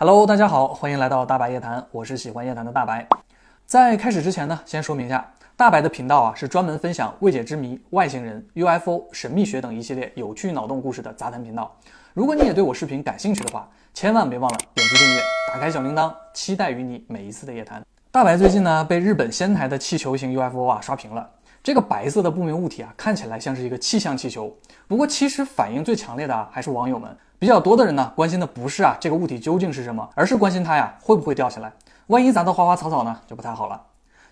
Hello，大家好，欢迎来到大白夜谈，我是喜欢夜谈的大白。在开始之前呢，先说明一下，大白的频道啊是专门分享未解之谜、外星人、UFO、神秘学等一系列有趣脑洞故事的杂谈频道。如果你也对我视频感兴趣的话，千万别忘了点击订阅，打开小铃铛，期待与你每一次的夜谈。大白最近呢被日本仙台的气球型 UFO 啊刷屏了。这个白色的不明物体啊，看起来像是一个气象气球。不过其实反应最强烈的啊，还是网友们。比较多的人呢，关心的不是啊这个物体究竟是什么，而是关心它呀会不会掉下来。万一砸到花花草草呢，就不太好了。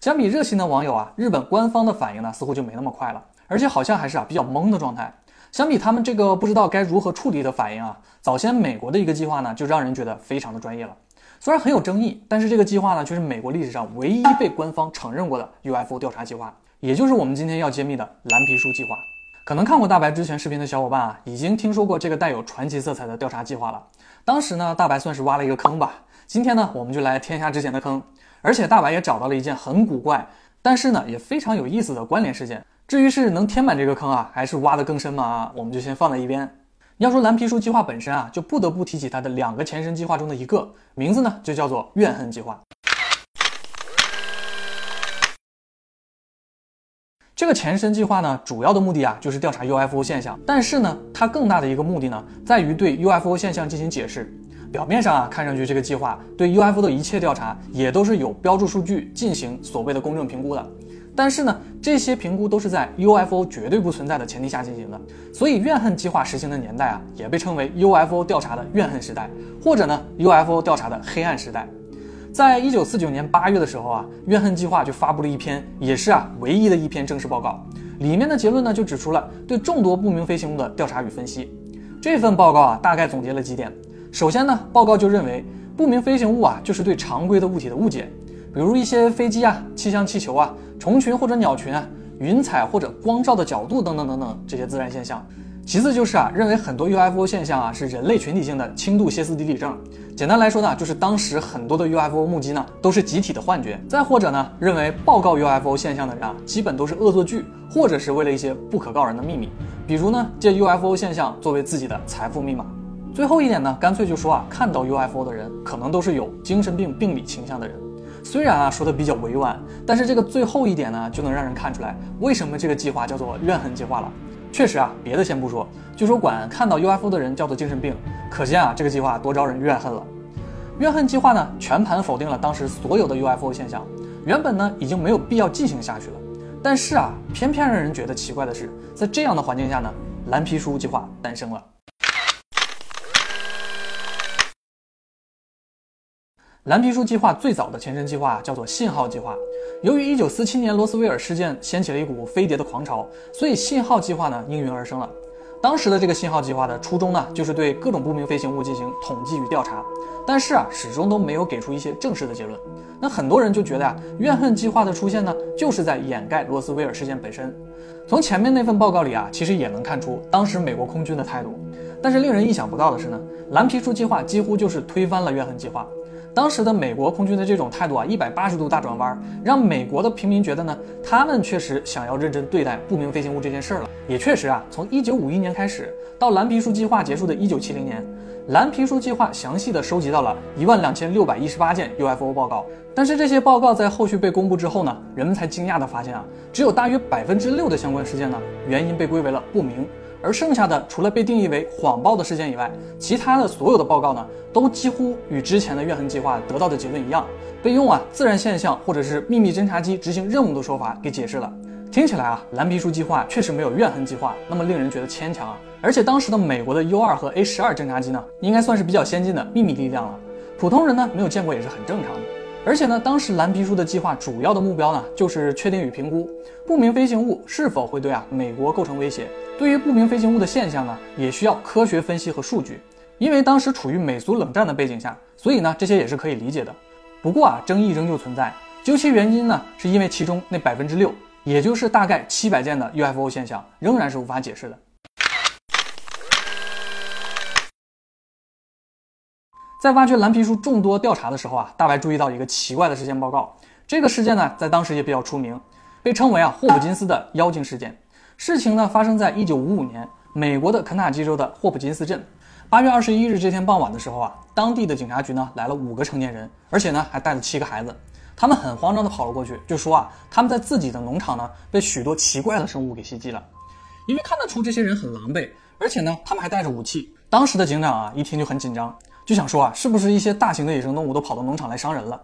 相比热心的网友啊，日本官方的反应呢，似乎就没那么快了，而且好像还是啊比较懵的状态。相比他们这个不知道该如何处理的反应啊，早先美国的一个计划呢，就让人觉得非常的专业了。虽然很有争议，但是这个计划呢，却是美国历史上唯一被官方承认过的 UFO 调查计划。也就是我们今天要揭秘的蓝皮书计划，可能看过大白之前视频的小伙伴啊，已经听说过这个带有传奇色彩的调查计划了。当时呢，大白算是挖了一个坑吧。今天呢，我们就来填下之前的坑，而且大白也找到了一件很古怪，但是呢也非常有意思的关联事件。至于是能填满这个坑啊，还是挖得更深嘛，我们就先放在一边。要说蓝皮书计划本身啊，就不得不提起它的两个前身计划中的一个，名字呢就叫做怨恨计划。这个前身计划呢，主要的目的啊，就是调查 UFO 现象。但是呢，它更大的一个目的呢，在于对 UFO 现象进行解释。表面上啊，看上去这个计划对 UFO 的一切调查也都是有标注数据进行所谓的公正评估的。但是呢，这些评估都是在 UFO 绝对不存在的前提下进行的。所以，怨恨计划实行的年代啊，也被称为 UFO 调查的怨恨时代，或者呢，UFO 调查的黑暗时代。在一九四九年八月的时候啊，怨恨计划就发布了一篇，也是啊唯一的一篇正式报告。里面的结论呢，就指出了对众多不明飞行物的调查与分析。这份报告啊，大概总结了几点。首先呢，报告就认为不明飞行物啊，就是对常规的物体的误解，比如一些飞机啊、气象气球啊、虫群或者鸟群啊、云彩或者光照的角度等等等等这些自然现象。其次就是啊，认为很多 UFO 现象啊是人类群体性的轻度歇斯底里症。简单来说呢，就是当时很多的 UFO 目击呢都是集体的幻觉。再或者呢，认为报告 UFO 现象的人啊，基本都是恶作剧，或者是为了一些不可告人的秘密，比如呢借 UFO 现象作为自己的财富密码。最后一点呢，干脆就说啊，看到 UFO 的人可能都是有精神病病理倾向的人。虽然啊说的比较委婉，但是这个最后一点呢，就能让人看出来为什么这个计划叫做怨恨计划了。确实啊，别的先不说，据说管看到 UFO 的人叫做精神病，可见啊这个计划多招人怨恨了。怨恨计划呢，全盘否定了当时所有的 UFO 现象，原本呢已经没有必要进行下去了。但是啊，偏偏让人觉得奇怪的是，在这样的环境下呢，蓝皮书计划诞生了。蓝皮书计划最早的前身计划叫做信号计划。由于1947年罗斯威尔事件掀起了一股飞碟的狂潮，所以信号计划呢应运而生了。当时的这个信号计划的初衷呢，就是对各种不明飞行物进行统计与调查，但是啊，始终都没有给出一些正式的结论。那很多人就觉得啊，怨恨计划的出现呢，就是在掩盖罗斯威尔事件本身。从前面那份报告里啊，其实也能看出当时美国空军的态度。但是令人意想不到的是呢，蓝皮书计划几乎就是推翻了怨恨计划。当时的美国空军的这种态度啊，一百八十度大转弯，让美国的平民觉得呢，他们确实想要认真对待不明飞行物这件事儿了。也确实啊，从一九五一年开始到蓝皮书计划结束的一九七零年，蓝皮书计划详细的收集到了一万两千六百一十八件 UFO 报告。但是这些报告在后续被公布之后呢，人们才惊讶的发现啊，只有大约百分之六的相关事件呢，原因被归为了不明。而剩下的，除了被定义为谎报的事件以外，其他的所有的报告呢，都几乎与之前的怨恨计划得到的结论一样，被用啊自然现象或者是秘密侦察机执行任务的说法给解释了。听起来啊，蓝皮书计划确实没有怨恨计划那么令人觉得牵强啊。而且当时的美国的 U 二和 A 十二侦察机呢，应该算是比较先进的秘密力量了，普通人呢没有见过也是很正常的。而且呢，当时蓝皮书的计划主要的目标呢，就是确定与评估不明飞行物是否会对啊美国构成威胁。对于不明飞行物的现象呢，也需要科学分析和数据。因为当时处于美苏冷战的背景下，所以呢，这些也是可以理解的。不过啊，争议仍旧存在。究其原因呢，是因为其中那百分之六，也就是大概七百件的 UFO 现象，仍然是无法解释的。在挖掘蓝皮书众多调查的时候啊，大白注意到一个奇怪的事件报告。这个事件呢，在当时也比较出名，被称为啊霍普金斯的妖精事件。事情呢发生在一九五五年，美国的肯塔基州的霍普金斯镇。八月二十一日这天傍晚的时候啊，当地的警察局呢来了五个成年人，而且呢还带了七个孩子。他们很慌张地跑了过去，就说啊，他们在自己的农场呢被许多奇怪的生物给袭击了。因为看得出这些人很狼狈，而且呢他们还带着武器。当时的警长啊一听就很紧张，就想说啊，是不是一些大型的野生动物都跑到农场来伤人了？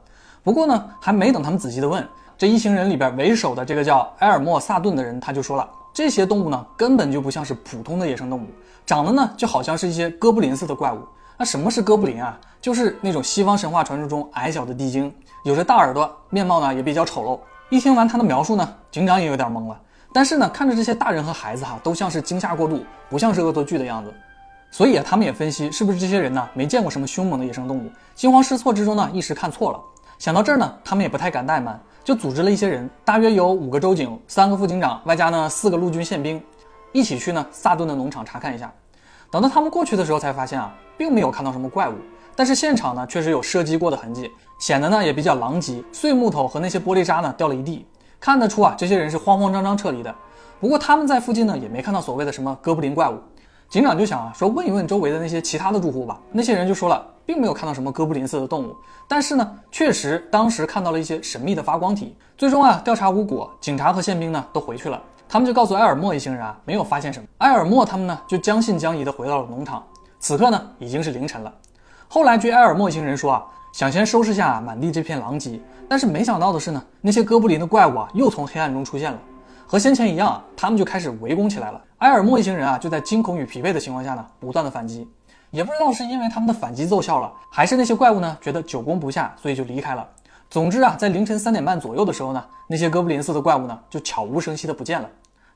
不过呢，还没等他们仔细的问，这一行人里边为首的这个叫埃尔莫萨顿的人他就说了，这些动物呢根本就不像是普通的野生动物，长得呢就好像是一些哥布林似的怪物。那什么是哥布林啊？就是那种西方神话传说中矮小的地精。有着大耳朵，面貌呢也比较丑陋。一听完他的描述呢，警长也有点懵了。但是呢，看着这些大人和孩子哈，都像是惊吓过度，不像是恶作剧的样子。所以啊，他们也分析是不是这些人呢没见过什么凶猛的野生动物，惊慌失措之中呢，一时看错了。想到这儿呢，他们也不太敢怠慢，就组织了一些人，大约有五个州警、三个副警长，外加呢四个陆军宪兵，一起去呢萨顿的农场查看一下。等到他们过去的时候，才发现啊，并没有看到什么怪物。但是现场呢，确实有射击过的痕迹，显得呢也比较狼藉，碎木头和那些玻璃渣呢掉了一地，看得出啊，这些人是慌慌张张撤离的。不过他们在附近呢，也没看到所谓的什么哥布林怪物。警长就想啊，说问一问周围的那些其他的住户吧。那些人就说了，并没有看到什么哥布林似的动物，但是呢，确实当时看到了一些神秘的发光体。最终啊，调查无果，警察和宪兵呢都回去了。他们就告诉埃尔莫一行人啊，没有发现什么。埃尔莫他们呢就将信将疑的回到了农场。此刻呢，已经是凌晨了。后来据埃尔莫一行人说啊，想先收拾下满地这片狼藉，但是没想到的是呢，那些哥布林的怪物啊又从黑暗中出现了，和先前一样啊，他们就开始围攻起来了。埃尔莫一行人啊就在惊恐与疲惫的情况下呢，不断的反击，也不知道是因为他们的反击奏效了，还是那些怪物呢觉得久攻不下，所以就离开了。总之啊，在凌晨三点半左右的时候呢，那些哥布林似的怪物呢就悄无声息的不见了。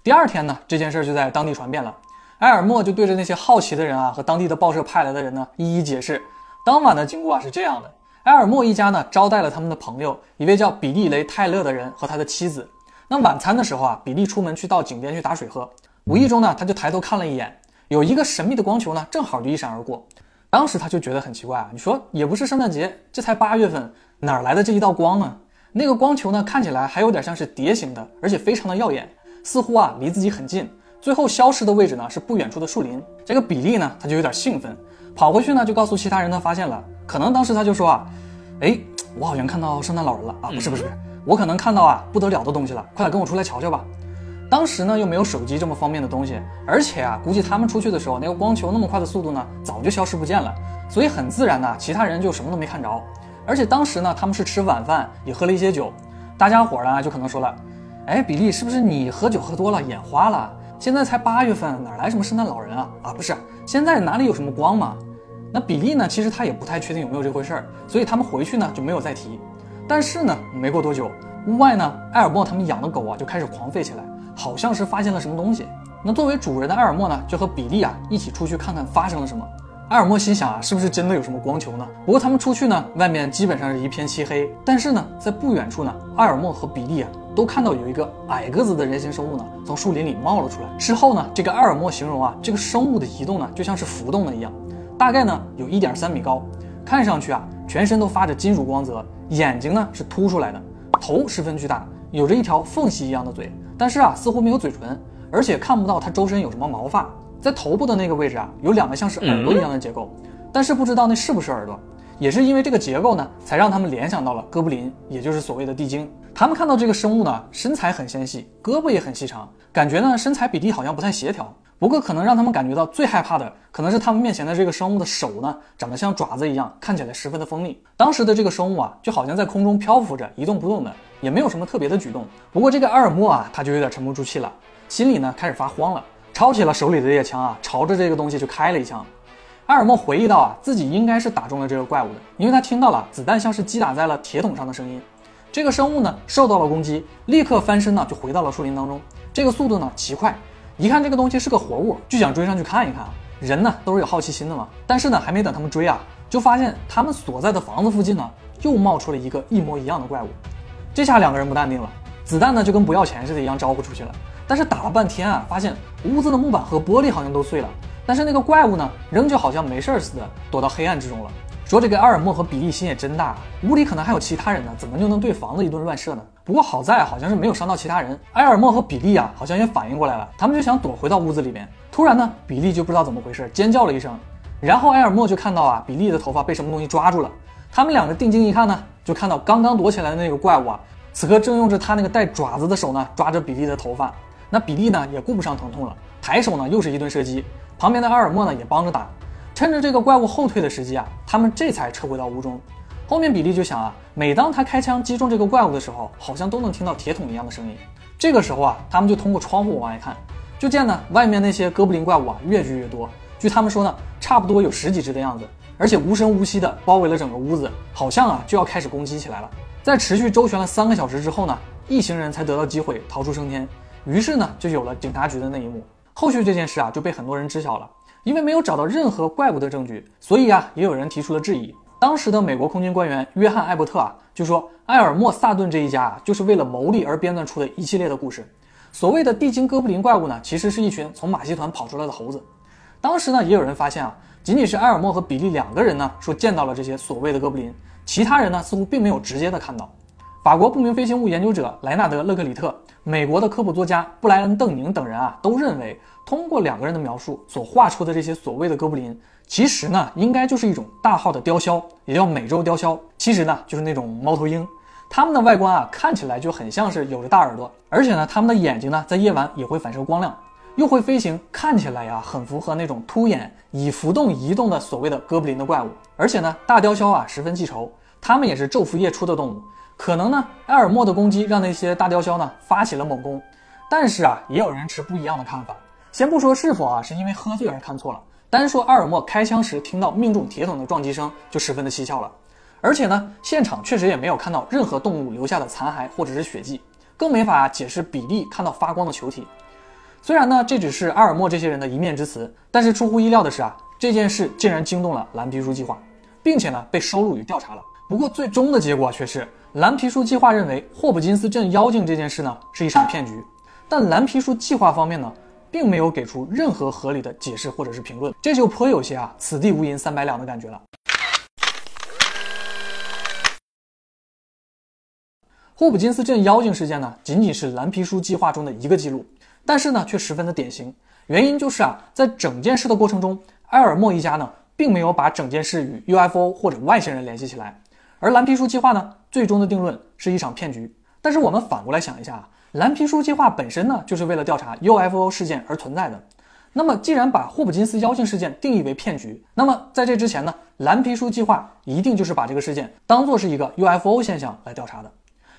第二天呢，这件事就在当地传遍了，埃尔莫就对着那些好奇的人啊和当地的报社派来的人呢一一解释。当晚的经过啊是这样的，埃尔莫一家呢招待了他们的朋友，一位叫比利雷泰勒的人和他的妻子。那晚餐的时候啊，比利出门去到井边去打水喝，无意中呢他就抬头看了一眼，有一个神秘的光球呢正好就一闪而过。当时他就觉得很奇怪啊，你说也不是圣诞节，这才八月份，哪来的这一道光呢？那个光球呢看起来还有点像是碟形的，而且非常的耀眼，似乎啊离自己很近，最后消失的位置呢是不远处的树林。这个比利呢他就有点兴奋。跑回去呢，就告诉其他人他发现了。可能当时他就说啊，哎，我好像看到圣诞老人了啊！不是不是，我可能看到啊不得了的东西了，快点跟我出来瞧瞧吧。当时呢又没有手机这么方便的东西，而且啊估计他们出去的时候那个光球那么快的速度呢，早就消失不见了。所以很自然呢，其他人就什么都没看着。而且当时呢他们是吃晚饭，也喝了一些酒，大家伙呢就可能说了，哎，比利是不是你喝酒喝多了眼花了？现在才八月份，哪来什么圣诞老人啊？啊不是，现在哪里有什么光嘛？那比利呢？其实他也不太确定有没有这回事儿，所以他们回去呢就没有再提。但是呢，没过多久，屋外呢，埃尔莫他们养的狗啊就开始狂吠起来，好像是发现了什么东西。那作为主人的埃尔莫呢，就和比利啊一起出去看看发生了什么。埃尔莫心想啊，是不是真的有什么光球呢？不过他们出去呢，外面基本上是一片漆黑。但是呢，在不远处呢，埃尔莫和比利啊都看到有一个矮个子的人形生物呢从树林里冒了出来。事后呢，这个埃尔莫形容啊，这个生物的移动呢就像是浮动的一样。大概呢有一点三米高，看上去啊全身都发着金属光泽，眼睛呢是凸出来的，头十分巨大，有着一条缝隙一样的嘴，但是啊似乎没有嘴唇，而且看不到它周身有什么毛发，在头部的那个位置啊有两个像是耳朵一样的结构，但是不知道那是不是耳朵，也是因为这个结构呢才让他们联想到了哥布林，也就是所谓的地精。他们看到这个生物呢身材很纤细，胳膊也很细长，感觉呢身材比例好像不太协调。不过，可能让他们感觉到最害怕的，可能是他们面前的这个生物的手呢，长得像爪子一样，看起来十分的锋利。当时的这个生物啊，就好像在空中漂浮着，一动不动的，也没有什么特别的举动。不过，这个阿尔莫啊，他就有点沉不住气了，心里呢开始发慌了，抄起了手里的猎枪啊，朝着这个东西就开了一枪。阿尔莫回忆到啊，自己应该是打中了这个怪物的，因为他听到了子弹像是击打在了铁桶上的声音。这个生物呢，受到了攻击，立刻翻身呢，就回到了树林当中，这个速度呢奇快。一看这个东西是个活物，就想追上去看一看啊。人呢都是有好奇心的嘛。但是呢，还没等他们追啊，就发现他们所在的房子附近呢，又冒出了一个一模一样的怪物。这下两个人不淡定了，子弹呢就跟不要钱似的，一样招呼出去了。但是打了半天啊，发现屋子的木板和玻璃好像都碎了，但是那个怪物呢，仍旧好像没事似的，躲到黑暗之中了。说这个阿尔莫和比利心也真大，屋里可能还有其他人呢，怎么就能对房子一顿乱射呢？不过好在好像是没有伤到其他人。埃尔莫和比利啊，好像也反应过来了，他们就想躲回到屋子里面。突然呢，比利就不知道怎么回事，尖叫了一声，然后埃尔默就看到啊，比利的头发被什么东西抓住了。他们两个定睛一看呢，就看到刚刚躲起来的那个怪物啊，此刻正用着他那个带爪子的手呢，抓着比利的头发。那比利呢，也顾不上疼痛了，抬手呢，又是一顿射击。旁边的阿尔默呢，也帮着打。趁着这个怪物后退的时机啊，他们这才撤回到屋中。后面比利就想啊，每当他开枪击中这个怪物的时候，好像都能听到铁桶一样的声音。这个时候啊，他们就通过窗户往外看，就见呢，外面那些哥布林怪物啊，越聚越多。据他们说呢，差不多有十几只的样子，而且无声无息的包围了整个屋子，好像啊就要开始攻击起来了。在持续周旋了三个小时之后呢，一行人才得到机会逃出升天。于是呢，就有了警察局的那一幕。后续这件事啊，就被很多人知晓了。因为没有找到任何怪物的证据，所以啊，也有人提出了质疑。当时的美国空军官员约翰·艾伯特啊，就说埃尔莫·萨顿这一家啊，就是为了牟利而编撰出的一系列的故事。所谓的地精哥布林怪物呢，其实是一群从马戏团跑出来的猴子。当时呢，也有人发现啊，仅仅是埃尔默和比利两个人呢，说见到了这些所谓的哥布林，其他人呢，似乎并没有直接的看到。法国不明飞行物研究者莱纳德·勒克里特，美国的科普作家布莱恩·邓宁等人啊，都认为，通过两个人的描述所画出的这些所谓的哥布林，其实呢，应该就是一种大号的雕鸮，也叫美洲雕鸮。其实呢，就是那种猫头鹰，它们的外观啊，看起来就很像是有着大耳朵，而且呢，它们的眼睛呢，在夜晚也会反射光亮，又会飞行，看起来呀，很符合那种凸眼、以浮动移动的所谓的哥布林的怪物。而且呢，大雕枭啊，十分记仇，它们也是昼伏夜出的动物。可能呢，埃尔默的攻击让那些大雕枭呢发起了猛攻，但是啊，也有人持不一样的看法。先不说是否啊是因为喝醉而看错了，单说埃尔默开枪时听到命中铁桶的撞击声就十分的蹊跷了。而且呢，现场确实也没有看到任何动物留下的残骸或者是血迹，更没法解释比利看到发光的球体。虽然呢，这只是阿尔默这些人的一面之词，但是出乎意料的是啊，这件事竟然惊动了蓝皮书计划，并且呢被收录与调查了。不过最终的结果却是，蓝皮书计划认为霍普金斯镇妖精这件事呢是一场骗局，但蓝皮书计划方面呢并没有给出任何合理的解释或者是评论，这就颇有些啊此地无银三百两的感觉了。霍普金斯镇妖精事件呢仅仅是蓝皮书计划中的一个记录，但是呢却十分的典型，原因就是啊在整件事的过程中，埃尔默一家呢并没有把整件事与 UFO 或者外星人联系起来。而蓝皮书计划呢，最终的定论是一场骗局。但是我们反过来想一下啊，蓝皮书计划本身呢，就是为了调查 UFO 事件而存在的。那么，既然把霍普金斯妖精事件定义为骗局，那么在这之前呢，蓝皮书计划一定就是把这个事件当做是一个 UFO 现象来调查的。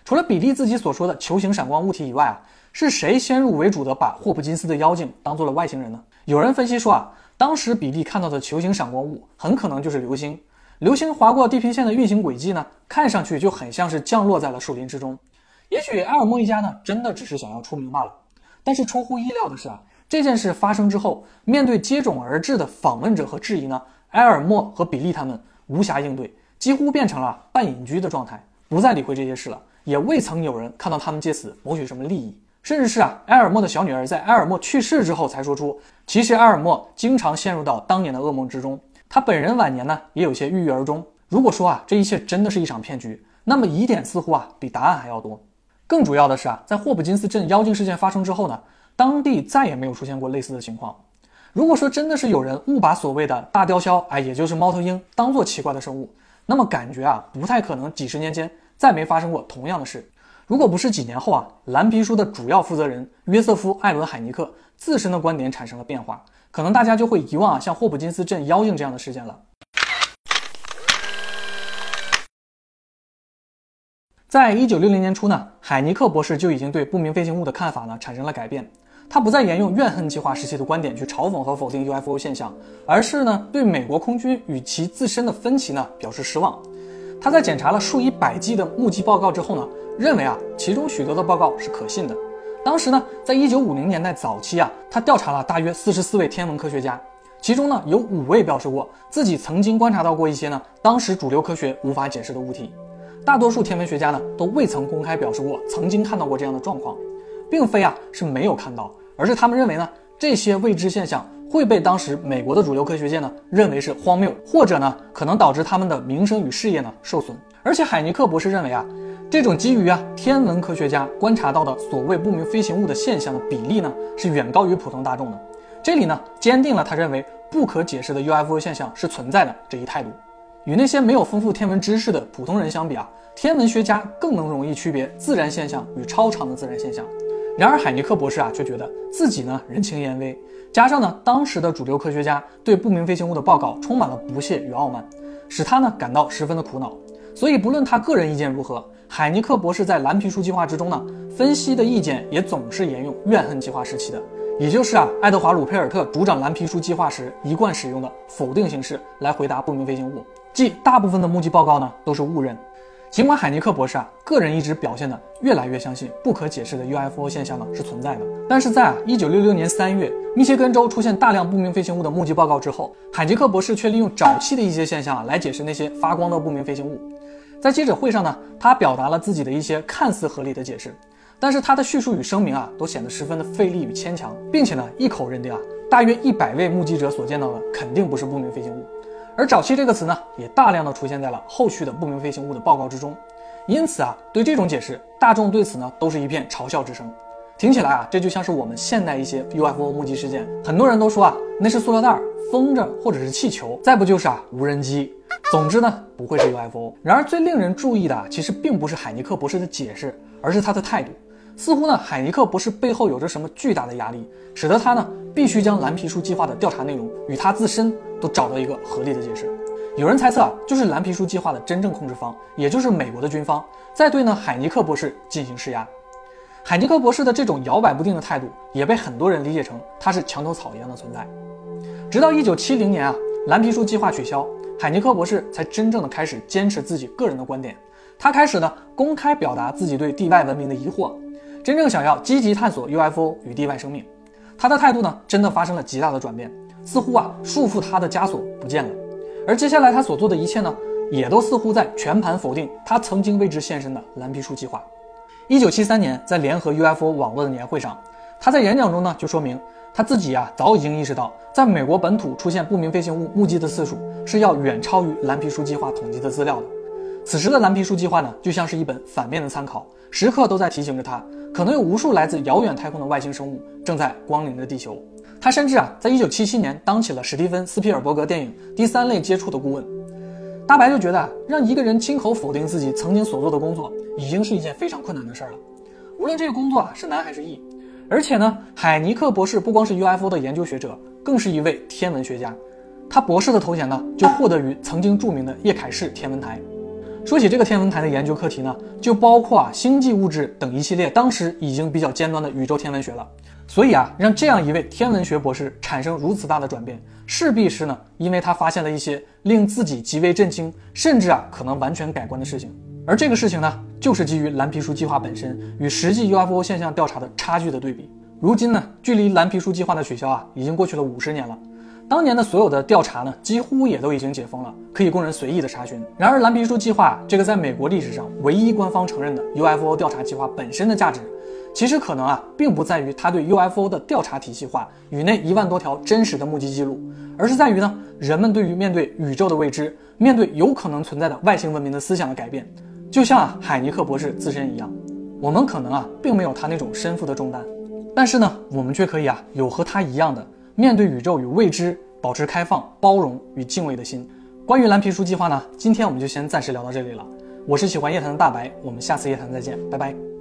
除了比利自己所说的球形闪光物体以外啊，是谁先入为主的把霍普金斯的妖精当做了外星人呢？有人分析说啊，当时比利看到的球形闪光物很可能就是流星。流星划过地平线的运行轨迹呢，看上去就很像是降落在了树林之中。也许埃尔默一家呢，真的只是想要出名罢了。但是出乎意料的是啊，这件事发生之后，面对接踵而至的访问者和质疑呢，埃尔默和比利他们无暇应对，几乎变成了半隐居的状态，不再理会这些事了。也未曾有人看到他们借此谋取什么利益。甚至是啊，埃尔默的小女儿在埃尔默去世之后才说出，其实埃尔默经常陷入到当年的噩梦之中。他本人晚年呢，也有些郁郁而终。如果说啊，这一切真的是一场骗局，那么疑点似乎啊，比答案还要多。更主要的是啊，在霍普金斯镇妖精事件发生之后呢，当地再也没有出现过类似的情况。如果说真的是有人误把所谓的大雕枭，哎，也就是猫头鹰，当做奇怪的生物，那么感觉啊，不太可能几十年间再没发生过同样的事。如果不是几年后啊，蓝皮书的主要负责人约瑟夫·艾伦·海尼克自身的观点产生了变化。可能大家就会遗忘啊，像霍普金斯镇妖精这样的事件了。在一九六零年初呢，海尼克博士就已经对不明飞行物的看法呢产生了改变。他不再沿用怨恨计划时期的观点去嘲讽和否定 UFO 现象，而是呢对美国空军与其自身的分歧呢表示失望。他在检查了数以百计的目击报告之后呢，认为啊其中许多的报告是可信的。当时呢，在一九五零年代早期啊，他调查了大约四十四位天文科学家，其中呢有五位表示过自己曾经观察到过一些呢当时主流科学无法解释的物体。大多数天文学家呢都未曾公开表示过曾经看到过这样的状况，并非啊是没有看到，而是他们认为呢这些未知现象会被当时美国的主流科学界呢认为是荒谬，或者呢可能导致他们的名声与事业呢受损。而且海尼克博士认为啊。这种基于啊天文科学家观察到的所谓不明飞行物的现象的比例呢，是远高于普通大众的。这里呢，坚定了他认为不可解释的 UFO 现象是存在的这一态度。与那些没有丰富天文知识的普通人相比啊，天文学家更能容易区别自然现象与超常的自然现象。然而，海尼克博士啊，却觉得自己呢人情言微，加上呢当时的主流科学家对不明飞行物的报告充满了不屑与傲慢，使他呢感到十分的苦恼。所以，不论他个人意见如何，海尼克博士在蓝皮书计划之中呢，分析的意见也总是沿用怨恨计划时期的，也就是啊爱德华鲁佩尔特主掌蓝皮书计划时一贯使用的否定形式来回答不明飞行物，即大部分的目击报告呢都是误认。尽管海尼克博士啊，个人一直表现的越来越相信不可解释的 UFO 现象呢是存在的，但是在啊一九六六年三月，密歇根州出现大量不明飞行物的目击报告之后，海尼克博士却利用早期的一些现象啊来解释那些发光的不明飞行物。在记者会上呢，他表达了自己的一些看似合理的解释，但是他的叙述与声明啊都显得十分的费力与牵强，并且呢一口认定啊大约一百位目击者所见到的肯定不是不明飞行物。而早期这个词呢，也大量的出现在了后续的不明飞行物的报告之中，因此啊，对这种解释，大众对此呢都是一片嘲笑之声。听起来啊，这就像是我们现代一些 UFO 目击事件，很多人都说啊，那是塑料袋、风筝或者是气球，再不就是啊无人机。总之呢，不会是 UFO。然而最令人注意的，其实并不是海尼克博士的解释，而是他的态度。似乎呢，海尼克博士背后有着什么巨大的压力，使得他呢必须将蓝皮书计划的调查内容与他自身。都找到一个合理的解释。有人猜测啊，就是蓝皮书计划的真正控制方，也就是美国的军方，在对呢海尼克博士进行施压。海尼克博士的这种摇摆不定的态度，也被很多人理解成他是墙头草一样的存在。直到一九七零年啊，蓝皮书计划取消，海尼克博士才真正的开始坚持自己个人的观点。他开始呢公开表达自己对地外文明的疑惑，真正想要积极探索 UFO 与地外生命。他的态度呢真的发生了极大的转变。似乎啊，束缚他的枷锁不见了，而接下来他所做的一切呢，也都似乎在全盘否定他曾经为之献身的蓝皮书计划。一九七三年，在联合 UFO 网络的年会上，他在演讲中呢就说明他自己啊早已经意识到，在美国本土出现不明飞行物目击的次数是要远超于蓝皮书计划统计的资料的。此时的蓝皮书计划呢，就像是一本反面的参考，时刻都在提醒着他，可能有无数来自遥远太空的外星生物正在光临着地球。他甚至啊，在一九七七年当起了史蒂芬斯皮尔伯格电影第三类接触的顾问。大白就觉得，让一个人亲口否定自己曾经所做的工作，已经是一件非常困难的事儿了。无论这个工作啊是难还是易，而且呢，海尼克博士不光是 UFO 的研究学者，更是一位天文学家。他博士的头衔呢，就获得于曾经著名的叶凯氏天文台。说起这个天文台的研究课题呢，就包括啊星际物质等一系列当时已经比较尖端的宇宙天文学了。所以啊，让这样一位天文学博士产生如此大的转变，势必是呢，因为他发现了一些令自己极为震惊，甚至啊可能完全改观的事情。而这个事情呢，就是基于蓝皮书计划本身与实际 UFO 现象调查的差距的对比。如今呢，距离蓝皮书计划的取消啊，已经过去了五十年了。当年的所有的调查呢，几乎也都已经解封了，可以供人随意的查询。然而，蓝皮书计划这个在美国历史上唯一官方承认的 UFO 调查计划本身的价值。其实可能啊，并不在于他对 UFO 的调查体系化与那一万多条真实的目击记录，而是在于呢，人们对于面对宇宙的未知，面对有可能存在的外星文明的思想的改变。就像啊，海尼克博士自身一样，我们可能啊，并没有他那种身负的重担，但是呢，我们却可以啊，有和他一样的面对宇宙与未知，保持开放、包容与敬畏的心。关于蓝皮书计划呢，今天我们就先暂时聊到这里了。我是喜欢夜谈的大白，我们下次夜谈再见，拜拜。